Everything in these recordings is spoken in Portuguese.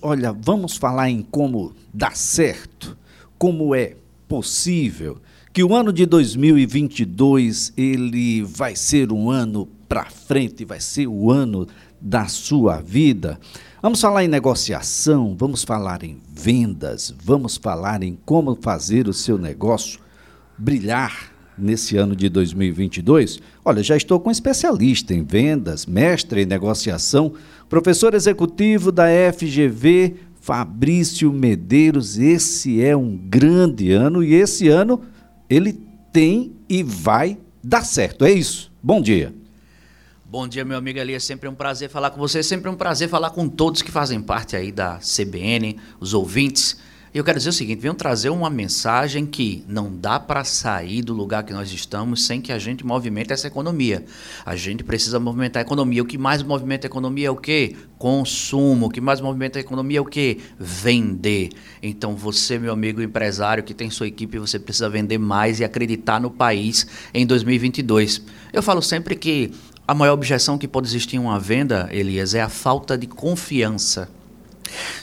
Olha, vamos falar em como dá certo, como é possível que o ano de 2022 ele vai ser um ano para frente, vai ser o ano da sua vida. Vamos falar em negociação, vamos falar em vendas, vamos falar em como fazer o seu negócio brilhar nesse ano de 2022? Olha, já estou com especialista em vendas, mestre em negociação, professor executivo da FGV, Fabrício Medeiros. Esse é um grande ano e esse ano ele tem e vai dar certo. É isso. Bom dia. Bom dia, meu amigo ali. É sempre um prazer falar com você. É sempre um prazer falar com todos que fazem parte aí da CBN, os ouvintes. Eu quero dizer o seguinte: venho trazer uma mensagem que não dá para sair do lugar que nós estamos sem que a gente movimente essa economia. A gente precisa movimentar a economia. O que mais movimenta a economia é o quê? Consumo. O que mais movimenta a economia é o quê? Vender. Então, você, meu amigo empresário que tem sua equipe, você precisa vender mais e acreditar no país em 2022. Eu falo sempre que a maior objeção que pode existir em uma venda, Elias, é a falta de confiança.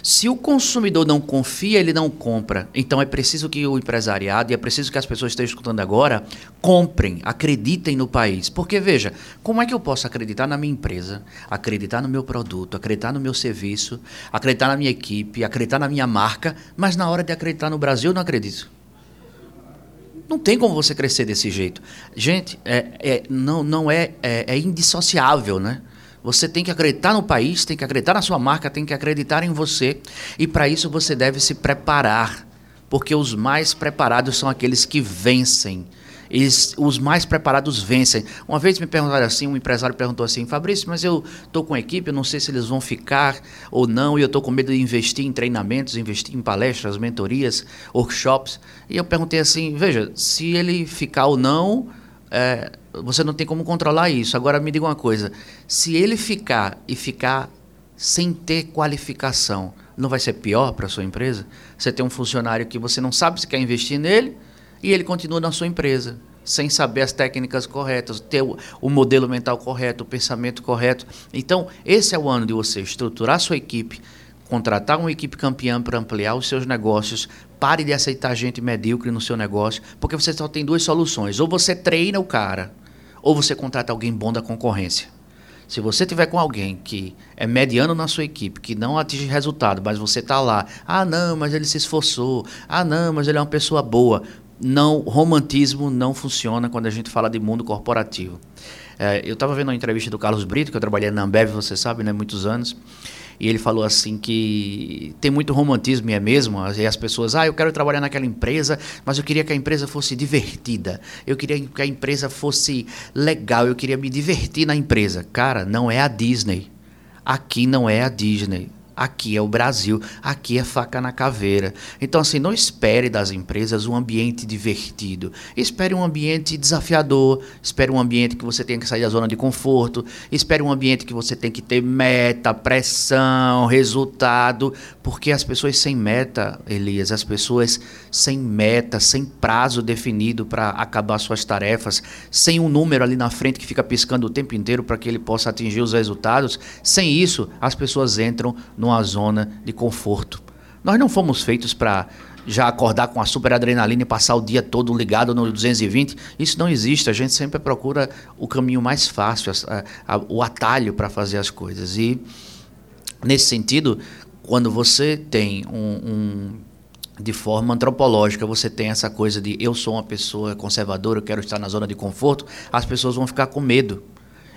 Se o consumidor não confia, ele não compra. Então é preciso que o empresariado, e é preciso que as pessoas que estejam escutando agora, comprem, acreditem no país. Porque, veja, como é que eu posso acreditar na minha empresa, acreditar no meu produto, acreditar no meu serviço, acreditar na minha equipe, acreditar na minha marca, mas na hora de acreditar no Brasil eu não acredito? Não tem como você crescer desse jeito. Gente, é, é não, não é, é, é indissociável, né? Você tem que acreditar no país, tem que acreditar na sua marca, tem que acreditar em você. E para isso você deve se preparar, porque os mais preparados são aqueles que vencem. Eles, os mais preparados vencem. Uma vez me perguntaram assim, um empresário perguntou assim, Fabrício, mas eu estou com a equipe, eu não sei se eles vão ficar ou não, e eu estou com medo de investir em treinamentos, investir em palestras, mentorias, workshops. E eu perguntei assim, veja, se ele ficar ou não, é, você não tem como controlar isso. Agora me diga uma coisa: se ele ficar e ficar sem ter qualificação, não vai ser pior para a sua empresa? Você tem um funcionário que você não sabe se quer investir nele e ele continua na sua empresa, sem saber as técnicas corretas, ter o, o modelo mental correto, o pensamento correto. Então, esse é o ano de você estruturar sua equipe, contratar uma equipe campeã para ampliar os seus negócios. Pare de aceitar gente medíocre no seu negócio, porque você só tem duas soluções: ou você treina o cara, ou você contrata alguém bom da concorrência. Se você tiver com alguém que é mediano na sua equipe, que não atinge resultado, mas você está lá, ah não, mas ele se esforçou, ah não, mas ele é uma pessoa boa. Não, romantismo não funciona quando a gente fala de mundo corporativo. É, eu estava vendo uma entrevista do Carlos Brito, que eu trabalhei na Ambev, você sabe, né, muitos anos. E ele falou assim que tem muito romantismo, e é mesmo, e as pessoas, ah, eu quero trabalhar naquela empresa, mas eu queria que a empresa fosse divertida, eu queria que a empresa fosse legal, eu queria me divertir na empresa. Cara, não é a Disney. Aqui não é a Disney. Aqui é o Brasil, aqui é faca na caveira. Então, assim, não espere das empresas um ambiente divertido. Espere um ambiente desafiador, espere um ambiente que você tenha que sair da zona de conforto, espere um ambiente que você tem que ter meta, pressão, resultado, porque as pessoas sem meta, Elias, as pessoas sem meta, sem prazo definido para acabar suas tarefas, sem um número ali na frente que fica piscando o tempo inteiro para que ele possa atingir os resultados, sem isso, as pessoas entram no numa zona de conforto. Nós não fomos feitos para já acordar com a super adrenalina e passar o dia todo ligado no 220. Isso não existe. A gente sempre procura o caminho mais fácil, a, a, o atalho para fazer as coisas. E, nesse sentido, quando você tem um, um de forma antropológica, você tem essa coisa de eu sou uma pessoa conservadora, eu quero estar na zona de conforto, as pessoas vão ficar com medo.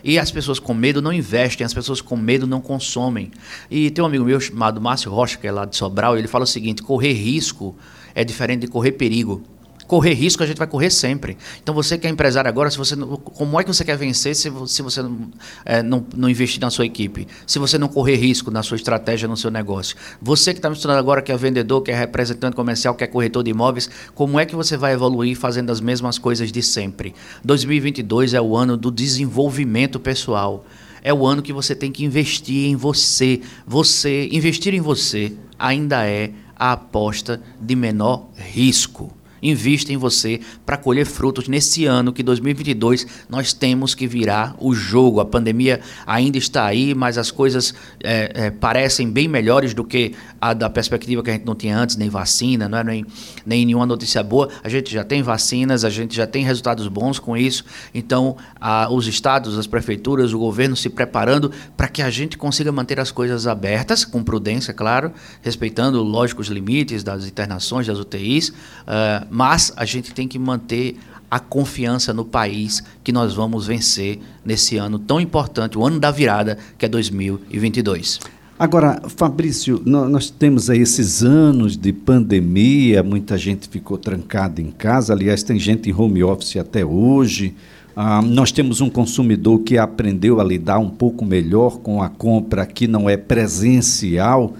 E as pessoas com medo não investem, as pessoas com medo não consomem. E tem um amigo meu chamado Márcio Rocha, que é lá de Sobral, ele fala o seguinte: correr risco é diferente de correr perigo. Correr risco a gente vai correr sempre. Então você que é empresário agora, se você como é que você quer vencer se, se você não, é, não, não, investir na sua equipe? Se você não correr risco na sua estratégia, no seu negócio? Você que está me estudando agora, que é vendedor, que é representante comercial, que é corretor de imóveis, como é que você vai evoluir fazendo as mesmas coisas de sempre? 2022 é o ano do desenvolvimento pessoal. É o ano que você tem que investir em você. Você, investir em você ainda é a aposta de menor risco. Invista em você para colher frutos nesse ano que 2022 nós temos que virar o jogo. A pandemia ainda está aí, mas as coisas é, é, parecem bem melhores do que a da perspectiva que a gente não tinha antes, nem vacina, não é? nem, nem nenhuma notícia boa. A gente já tem vacinas, a gente já tem resultados bons com isso. Então, a, os estados, as prefeituras, o governo se preparando para que a gente consiga manter as coisas abertas, com prudência, claro, respeitando, lógico, os limites das internações, das UTIs. Uh, mas a gente tem que manter a confiança no país que nós vamos vencer nesse ano tão importante, o ano da virada, que é 2022. Agora, Fabrício, nós temos aí esses anos de pandemia, muita gente ficou trancada em casa, aliás, tem gente em home office até hoje. Ah, nós temos um consumidor que aprendeu a lidar um pouco melhor com a compra que não é presencial.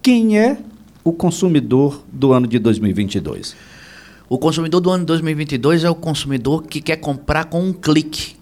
Quem é o consumidor do ano de 2022? O consumidor do ano de 2022 é o consumidor que quer comprar com um clique.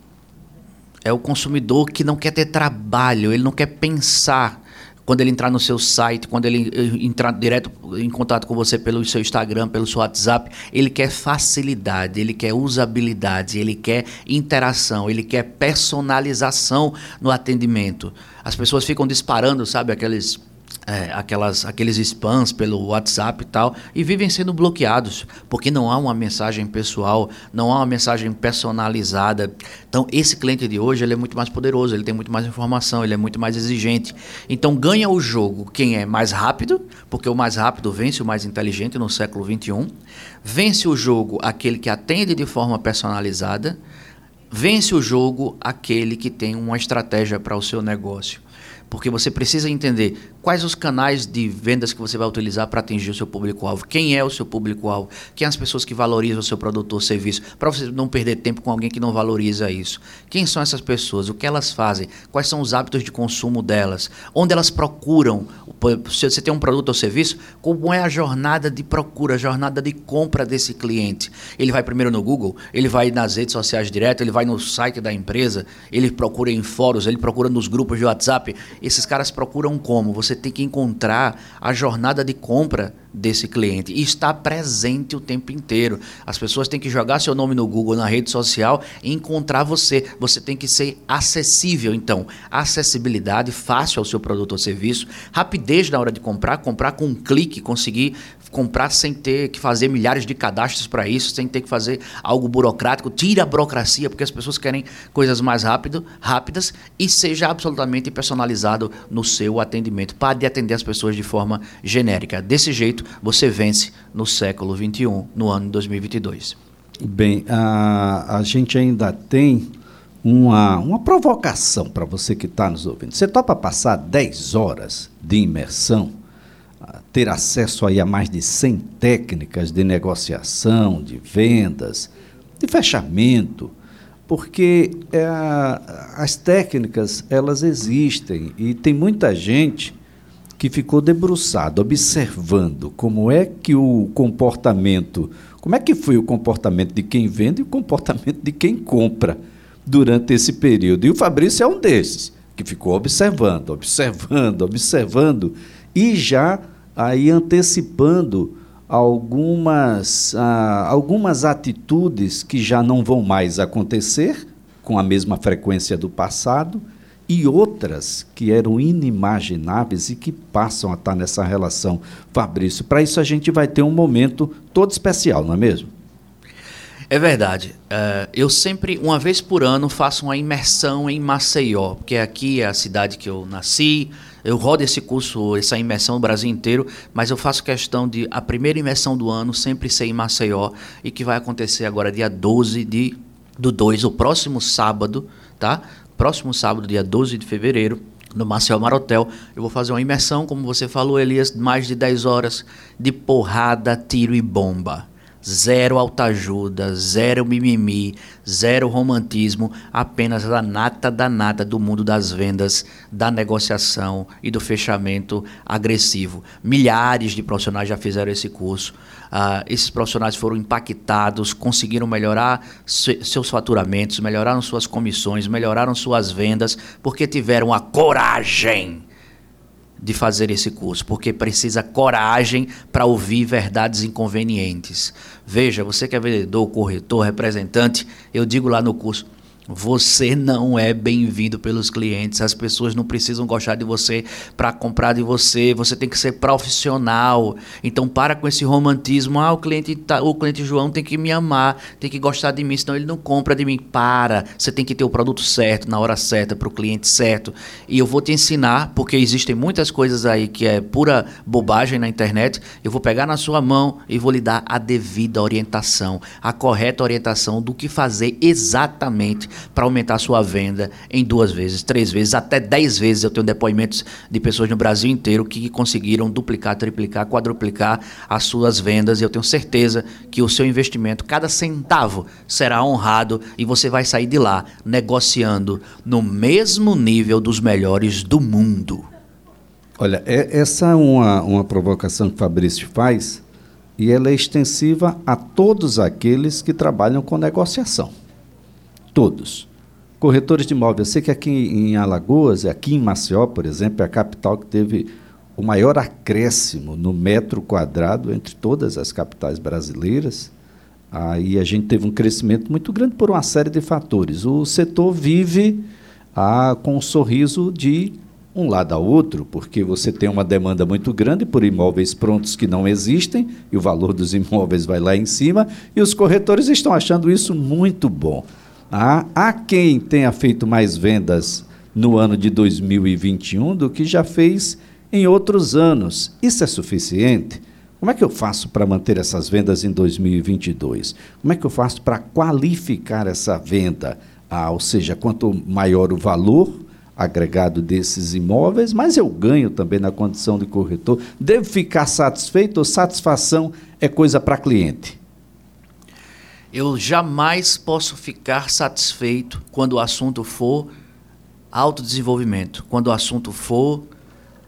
É o consumidor que não quer ter trabalho, ele não quer pensar quando ele entrar no seu site, quando ele eh, entrar direto em contato com você pelo seu Instagram, pelo seu WhatsApp, ele quer facilidade, ele quer usabilidade, ele quer interação, ele quer personalização no atendimento. As pessoas ficam disparando, sabe, aqueles é, aquelas, aqueles spams pelo WhatsApp e tal, e vivem sendo bloqueados, porque não há uma mensagem pessoal, não há uma mensagem personalizada. Então, esse cliente de hoje ele é muito mais poderoso, ele tem muito mais informação, ele é muito mais exigente. Então, ganha o jogo quem é mais rápido, porque o mais rápido vence o mais inteligente no século XXI. Vence o jogo aquele que atende de forma personalizada. Vence o jogo aquele que tem uma estratégia para o seu negócio porque você precisa entender quais os canais de vendas que você vai utilizar para atingir o seu público-alvo, quem é o seu público-alvo, quem as pessoas que valorizam o seu produto ou serviço, para você não perder tempo com alguém que não valoriza isso. Quem são essas pessoas, o que elas fazem, quais são os hábitos de consumo delas, onde elas procuram, se você tem um produto ou serviço, como é a jornada de procura, a jornada de compra desse cliente. Ele vai primeiro no Google, ele vai nas redes sociais direto, ele vai no site da empresa, ele procura em fóruns, ele procura nos grupos de WhatsApp, esses caras procuram como? Você tem que encontrar a jornada de compra desse cliente e estar presente o tempo inteiro. As pessoas têm que jogar seu nome no Google, na rede social e encontrar você. Você tem que ser acessível. Então, acessibilidade fácil ao seu produto ou serviço, rapidez na hora de comprar, comprar com um clique, conseguir comprar sem ter que fazer milhares de cadastros para isso, sem ter que fazer algo burocrático. Tira a burocracia, porque as pessoas querem coisas mais rápido, rápidas e seja absolutamente personalizado no seu atendimento. Pare de atender as pessoas de forma genérica. Desse jeito, você vence no século XXI, no ano de 2022. Bem, a, a gente ainda tem uma, uma provocação para você que está nos ouvindo. Você topa passar 10 horas de imersão ter acesso aí a mais de 100 técnicas de negociação, de vendas, de fechamento, porque é, as técnicas elas existem e tem muita gente que ficou debruçado observando como é que o comportamento, como é que foi o comportamento de quem vende e o comportamento de quem compra durante esse período. E o Fabrício é um desses que ficou observando, observando, observando e já aí antecipando algumas, ah, algumas atitudes que já não vão mais acontecer com a mesma frequência do passado e outras que eram inimagináveis e que passam a estar nessa relação. Fabrício, para isso a gente vai ter um momento todo especial, não é mesmo? É verdade. Uh, eu sempre, uma vez por ano, faço uma imersão em Maceió, porque aqui é a cidade que eu nasci, eu rodo esse curso, essa imersão no Brasil inteiro, mas eu faço questão de a primeira imersão do ano sempre ser em Maceió e que vai acontecer agora dia 12 de, do 2, o próximo sábado, tá? Próximo sábado, dia 12 de fevereiro, no Marcel Marotel. Eu vou fazer uma imersão, como você falou, Elias, mais de 10 horas de porrada, tiro e bomba zero autoajuda, zero mimimi, zero romantismo, apenas a nata da nata do mundo das vendas, da negociação e do fechamento agressivo. Milhares de profissionais já fizeram esse curso. Uh, esses profissionais foram impactados, conseguiram melhorar se, seus faturamentos, melhoraram suas comissões, melhoraram suas vendas, porque tiveram a coragem de fazer esse curso, porque precisa coragem para ouvir verdades inconvenientes. Veja, você que é vendedor, corretor, representante, eu digo lá no curso, você não é bem-vindo pelos clientes. As pessoas não precisam gostar de você para comprar de você. Você tem que ser profissional. Então para com esse romantismo. Ah, o cliente tá, o cliente João tem que me amar, tem que gostar de mim, senão ele não compra de mim. Para. Você tem que ter o produto certo na hora certa para o cliente certo. E eu vou te ensinar, porque existem muitas coisas aí que é pura bobagem na internet. Eu vou pegar na sua mão e vou lhe dar a devida orientação, a correta orientação do que fazer exatamente para aumentar a sua venda em duas vezes, três vezes, até dez vezes. Eu tenho depoimentos de pessoas no Brasil inteiro que conseguiram duplicar, triplicar, quadruplicar as suas vendas. E eu tenho certeza que o seu investimento, cada centavo, será honrado e você vai sair de lá negociando no mesmo nível dos melhores do mundo. Olha, é, essa é uma, uma provocação que Fabrício faz e ela é extensiva a todos aqueles que trabalham com negociação. Todos. Corretores de imóveis. Eu sei que aqui em Alagoas, aqui em Maceió, por exemplo, é a capital que teve o maior acréscimo no metro quadrado entre todas as capitais brasileiras. Aí a gente teve um crescimento muito grande por uma série de fatores. O setor vive ah, com um sorriso de um lado ao outro, porque você tem uma demanda muito grande por imóveis prontos que não existem, e o valor dos imóveis vai lá em cima, e os corretores estão achando isso muito bom. Há, há quem tenha feito mais vendas no ano de 2021 do que já fez em outros anos. Isso é suficiente? Como é que eu faço para manter essas vendas em 2022? Como é que eu faço para qualificar essa venda? Ah, ou seja, quanto maior o valor agregado desses imóveis, mais eu ganho também na condição de corretor. Devo ficar satisfeito ou satisfação é coisa para cliente? Eu jamais posso ficar satisfeito quando o assunto for autodesenvolvimento, quando o assunto for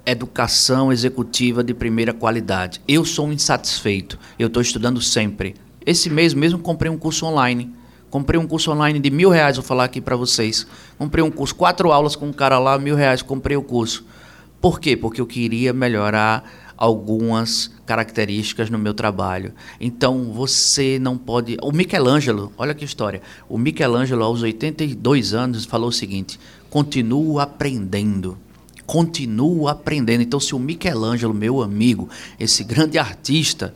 educação executiva de primeira qualidade. Eu sou um insatisfeito, eu estou estudando sempre. Esse mês mesmo comprei um curso online. Comprei um curso online de mil reais, vou falar aqui para vocês. Comprei um curso, quatro aulas com um cara lá, mil reais, comprei o curso. Por quê? Porque eu queria melhorar algumas características no meu trabalho. Então você não pode. O Michelangelo, olha que história. O Michelangelo, aos 82 anos, falou o seguinte: continuo aprendendo. Continuo aprendendo. Então, se o Michelangelo, meu amigo, esse grande artista,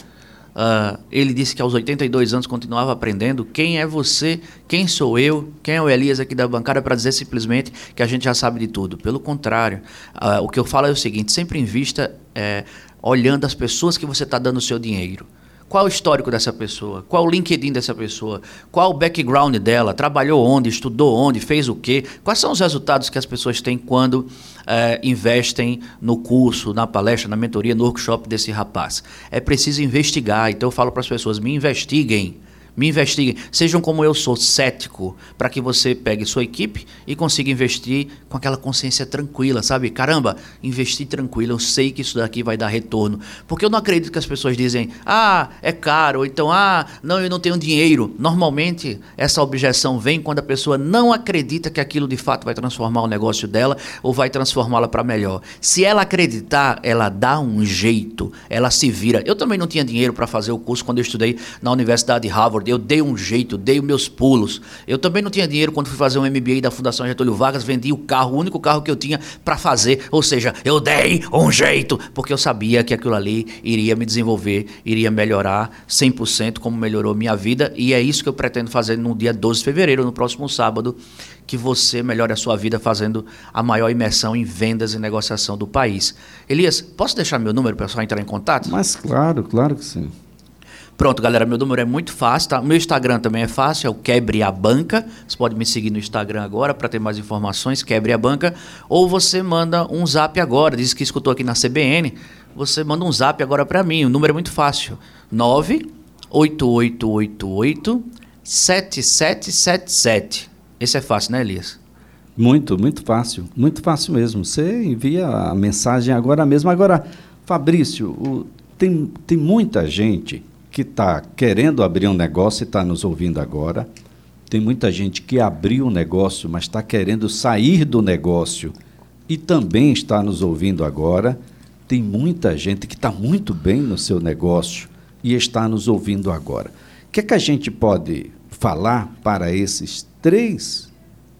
Uh, ele disse que aos 82 anos continuava aprendendo. Quem é você? Quem sou eu? Quem é o Elias aqui da bancada para dizer simplesmente que a gente já sabe de tudo? Pelo contrário, uh, o que eu falo é o seguinte: sempre invista é, olhando as pessoas que você está dando o seu dinheiro. Qual o histórico dessa pessoa? Qual o LinkedIn dessa pessoa? Qual o background dela? Trabalhou onde? Estudou onde? Fez o quê? Quais são os resultados que as pessoas têm quando é, investem no curso, na palestra, na mentoria, no workshop desse rapaz? É preciso investigar. Então eu falo para as pessoas: me investiguem me investiguem. Sejam como eu sou, cético, para que você pegue sua equipe e consiga investir com aquela consciência tranquila, sabe? Caramba, investir tranquilo, eu sei que isso daqui vai dar retorno. Porque eu não acredito que as pessoas dizem, ah, é caro, ou então, ah, não, eu não tenho dinheiro. Normalmente, essa objeção vem quando a pessoa não acredita que aquilo de fato vai transformar o negócio dela ou vai transformá-la para melhor. Se ela acreditar, ela dá um jeito, ela se vira. Eu também não tinha dinheiro para fazer o curso quando eu estudei na Universidade de Harvard eu dei um jeito, dei os meus pulos. Eu também não tinha dinheiro quando fui fazer um MBA da Fundação Getúlio Vargas, vendi o carro, o único carro que eu tinha para fazer. Ou seja, eu dei um jeito, porque eu sabia que aquilo ali iria me desenvolver, iria melhorar 100% como melhorou minha vida. E é isso que eu pretendo fazer no dia 12 de fevereiro, no próximo sábado, que você melhore a sua vida fazendo a maior imersão em vendas e negociação do país. Elias, posso deixar meu número pessoal entrar em contato? Mas claro, claro que sim. Pronto, galera, meu número é muito fácil, tá? Meu Instagram também é fácil, é o Quebre a Banca. Você pode me seguir no Instagram agora para ter mais informações, Quebre a Banca. Ou você manda um zap agora, diz que escutou aqui na CBN. Você manda um zap agora para mim, o número é muito fácil. 98888 7777. Esse é fácil, né, Elias? Muito, muito fácil. Muito fácil mesmo. Você envia a mensagem agora mesmo. Agora, Fabrício, o, tem, tem muita gente que está querendo abrir um negócio e está nos ouvindo agora. Tem muita gente que abriu um negócio, mas está querendo sair do negócio e também está nos ouvindo agora, tem muita gente que está muito bem no seu negócio e está nos ouvindo agora. O que é que a gente pode falar para esses três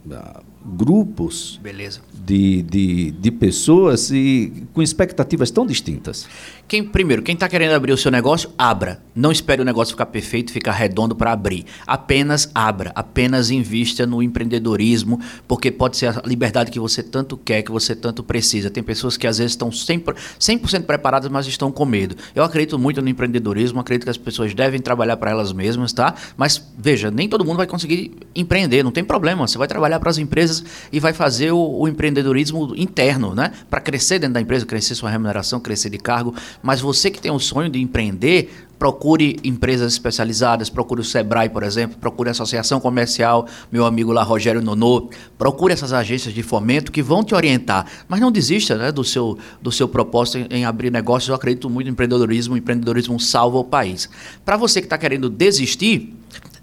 uh, grupos Beleza. De, de, de pessoas e com expectativas tão distintas? Quem, primeiro, quem está querendo abrir o seu negócio, abra. Não espere o negócio ficar perfeito, ficar redondo para abrir. Apenas abra, apenas invista no empreendedorismo, porque pode ser a liberdade que você tanto quer, que você tanto precisa. Tem pessoas que às vezes estão 100%, 100 preparadas, mas estão com medo. Eu acredito muito no empreendedorismo, acredito que as pessoas devem trabalhar para elas mesmas, tá? Mas veja, nem todo mundo vai conseguir empreender, não tem problema. Você vai trabalhar para as empresas e vai fazer o, o empreendedorismo interno, né? Para crescer dentro da empresa, crescer sua remuneração, crescer de cargo. Mas você que tem o sonho de empreender, procure empresas especializadas, procure o Sebrae, por exemplo, procure a Associação Comercial, meu amigo lá, Rogério Nonô, procure essas agências de fomento que vão te orientar, mas não desista né, do, seu, do seu propósito em, em abrir negócios, eu acredito muito em empreendedorismo, o empreendedorismo salva o país. Para você que está querendo desistir,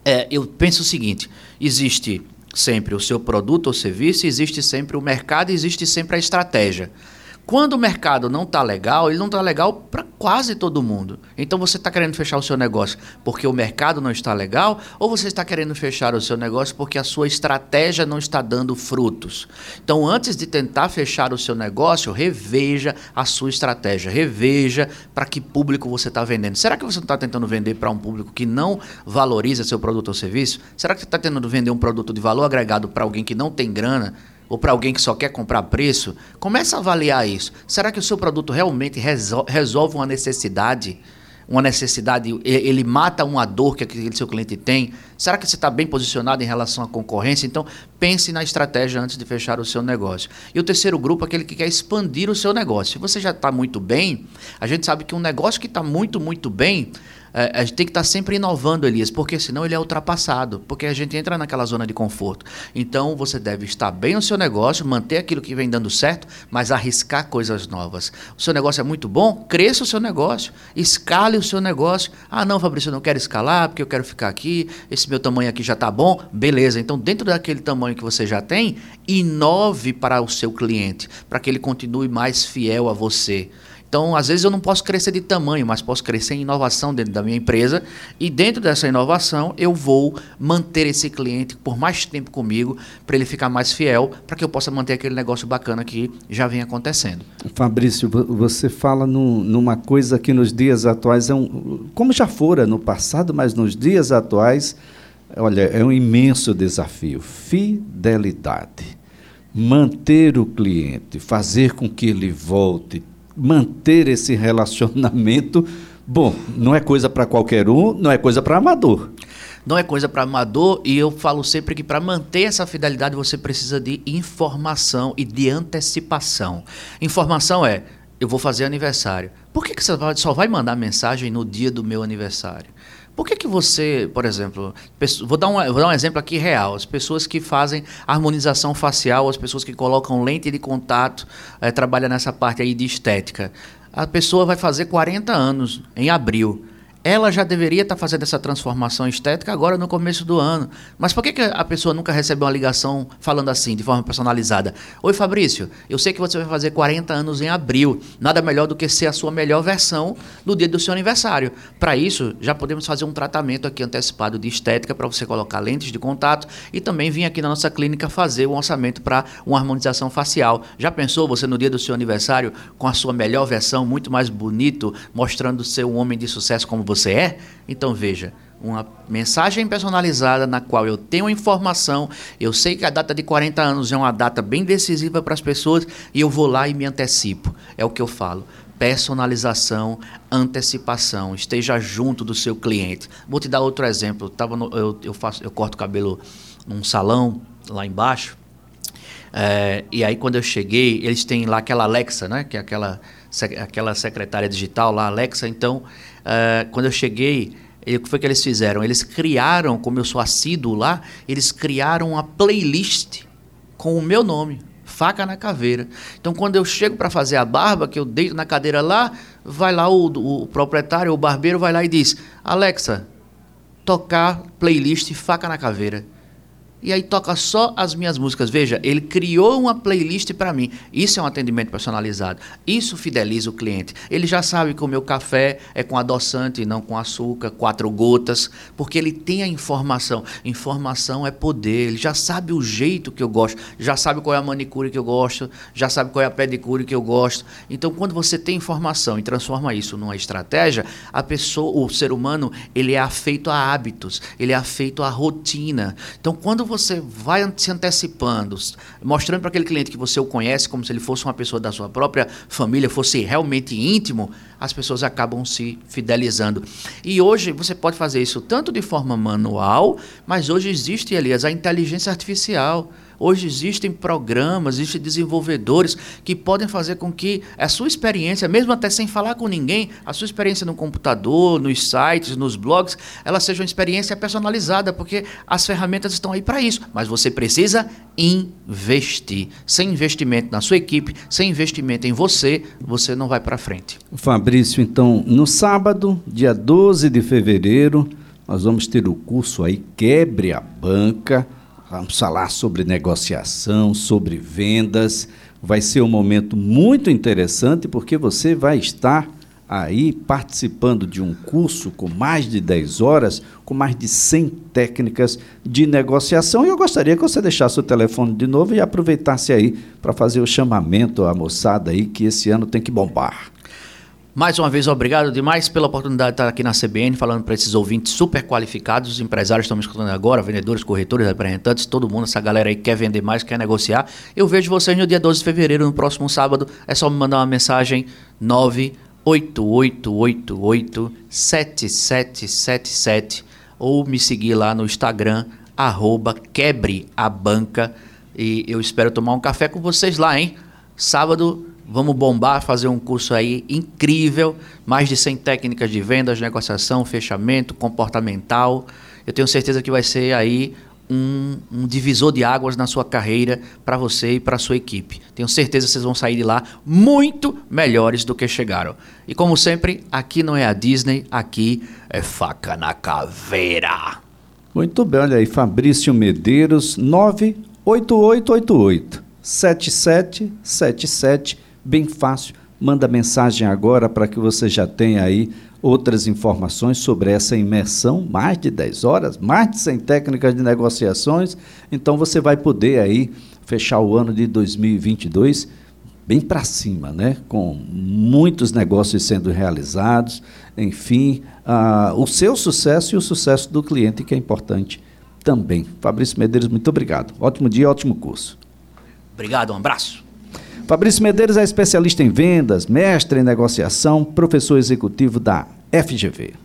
é, eu penso o seguinte, existe sempre o seu produto ou serviço, existe sempre o mercado, existe sempre a estratégia. Quando o mercado não está legal, ele não está legal para quase todo mundo. Então você está querendo fechar o seu negócio porque o mercado não está legal, ou você está querendo fechar o seu negócio porque a sua estratégia não está dando frutos. Então, antes de tentar fechar o seu negócio, reveja a sua estratégia, reveja para que público você está vendendo. Será que você não está tentando vender para um público que não valoriza seu produto ou serviço? Será que você está tentando vender um produto de valor agregado para alguém que não tem grana? Ou para alguém que só quer comprar preço, comece a avaliar isso. Será que o seu produto realmente resolve uma necessidade? Uma necessidade, ele mata uma dor que aquele seu cliente tem? Será que você está bem posicionado em relação à concorrência? Então, pense na estratégia antes de fechar o seu negócio. E o terceiro grupo é aquele que quer expandir o seu negócio. Se você já está muito bem, a gente sabe que um negócio que está muito, muito bem, a gente tem que estar tá sempre inovando, Elias, porque senão ele é ultrapassado, porque a gente entra naquela zona de conforto. Então você deve estar bem no seu negócio, manter aquilo que vem dando certo, mas arriscar coisas novas. O seu negócio é muito bom, cresça o seu negócio, escale o seu negócio. Ah, não, Fabrício, eu não quero escalar porque eu quero ficar aqui, esse meu tamanho aqui já está bom. Beleza, então dentro daquele tamanho que você já tem, inove para o seu cliente, para que ele continue mais fiel a você. Então, às vezes eu não posso crescer de tamanho, mas posso crescer em inovação dentro da minha empresa e dentro dessa inovação eu vou manter esse cliente por mais tempo comigo para ele ficar mais fiel, para que eu possa manter aquele negócio bacana que já vem acontecendo. Fabrício, você fala no, numa coisa que nos dias atuais é um, como já fora no passado, mas nos dias atuais, olha, é um imenso desafio, fidelidade. Manter o cliente, fazer com que ele volte, manter esse relacionamento, bom, não é coisa para qualquer um, não é coisa para amador. Não é coisa para amador e eu falo sempre que para manter essa fidelidade você precisa de informação e de antecipação. Informação é, eu vou fazer aniversário. Por que, que você só vai mandar mensagem no dia do meu aniversário? Por que, que você, por exemplo, vou dar, um, vou dar um exemplo aqui real, as pessoas que fazem harmonização facial, as pessoas que colocam lente de contato, é, trabalham nessa parte aí de estética. A pessoa vai fazer 40 anos em abril ela já deveria estar fazendo essa transformação estética agora no começo do ano. Mas por que, que a pessoa nunca recebe uma ligação falando assim, de forma personalizada? Oi, Fabrício, eu sei que você vai fazer 40 anos em abril. Nada melhor do que ser a sua melhor versão no dia do seu aniversário. Para isso, já podemos fazer um tratamento aqui antecipado de estética para você colocar lentes de contato e também vir aqui na nossa clínica fazer um orçamento para uma harmonização facial. Já pensou você no dia do seu aniversário com a sua melhor versão, muito mais bonito, mostrando ser um homem de sucesso como você? Você é? Então veja, uma mensagem personalizada na qual eu tenho informação, eu sei que a data de 40 anos é uma data bem decisiva para as pessoas e eu vou lá e me antecipo. É o que eu falo. Personalização, antecipação, esteja junto do seu cliente. Vou te dar outro exemplo. Tava no, eu, eu, faço, eu corto cabelo num salão lá embaixo. É, e aí quando eu cheguei, eles têm lá aquela Alexa, né? Que é aquela, aquela secretária digital lá, Alexa. Então uh, quando eu cheguei, o que foi que eles fizeram? Eles criaram, como eu sou assíduo lá, eles criaram uma playlist com o meu nome, Faca na Caveira. Então, quando eu chego para fazer a barba, que eu deito na cadeira lá, vai lá o, o proprietário, o barbeiro, vai lá e diz: Alexa, tocar playlist Faca na Caveira. E aí toca só as minhas músicas. Veja, ele criou uma playlist para mim. Isso é um atendimento personalizado. Isso fideliza o cliente. Ele já sabe que o meu café é com adoçante e não com açúcar, quatro gotas, porque ele tem a informação. Informação é poder. Ele já sabe o jeito que eu gosto, já sabe qual é a manicure que eu gosto, já sabe qual é a pedicure que eu gosto. Então, quando você tem informação e transforma isso numa estratégia, a pessoa, o ser humano, ele é afeito a hábitos, ele é afeito à rotina. Então, quando você vai se antecipando, mostrando para aquele cliente que você o conhece como se ele fosse uma pessoa da sua própria família, fosse realmente íntimo, as pessoas acabam se fidelizando. E hoje você pode fazer isso tanto de forma manual, mas hoje existe, aliás, a inteligência artificial. Hoje existem programas, existem desenvolvedores que podem fazer com que a sua experiência, mesmo até sem falar com ninguém, a sua experiência no computador, nos sites, nos blogs, ela seja uma experiência personalizada, porque as ferramentas estão aí para isso. Mas você precisa investir. Sem investimento na sua equipe, sem investimento em você, você não vai para frente. Fabrício, então, no sábado, dia 12 de fevereiro, nós vamos ter o curso aí Quebre a Banca Vamos falar sobre negociação, sobre vendas. Vai ser um momento muito interessante porque você vai estar aí participando de um curso com mais de 10 horas, com mais de 100 técnicas de negociação. E eu gostaria que você deixasse o telefone de novo e aproveitasse aí para fazer o chamamento à moçada aí que esse ano tem que bombar. Mais uma vez, obrigado demais pela oportunidade de estar aqui na CBN, falando para esses ouvintes super qualificados, os empresários estão me escutando agora, vendedores, corretores, representantes, todo mundo, essa galera aí que quer vender mais, quer negociar. Eu vejo vocês no dia 12 de fevereiro, no próximo sábado. É só me mandar uma mensagem 988887777 ou me seguir lá no Instagram, arroba quebreabanca. E eu espero tomar um café com vocês lá, hein? Sábado Vamos bombar, fazer um curso aí incrível, mais de 100 técnicas de vendas, negociação, fechamento, comportamental. Eu tenho certeza que vai ser aí um, um divisor de águas na sua carreira para você e para sua equipe. Tenho certeza que vocês vão sair de lá muito melhores do que chegaram. E como sempre, aqui não é a Disney, aqui é faca na caveira. Muito bem, olha aí, Fabrício Medeiros, 98888 7777 bem fácil. Manda mensagem agora para que você já tenha aí outras informações sobre essa imersão, mais de 10 horas, mais de 100 técnicas de negociações. Então você vai poder aí fechar o ano de 2022 bem para cima, né? com muitos negócios sendo realizados, enfim, uh, o seu sucesso e o sucesso do cliente, que é importante também. Fabrício Medeiros, muito obrigado. Ótimo dia, ótimo curso. Obrigado, um abraço. Fabrício Medeiros é especialista em vendas, mestre em negociação, professor executivo da FGV.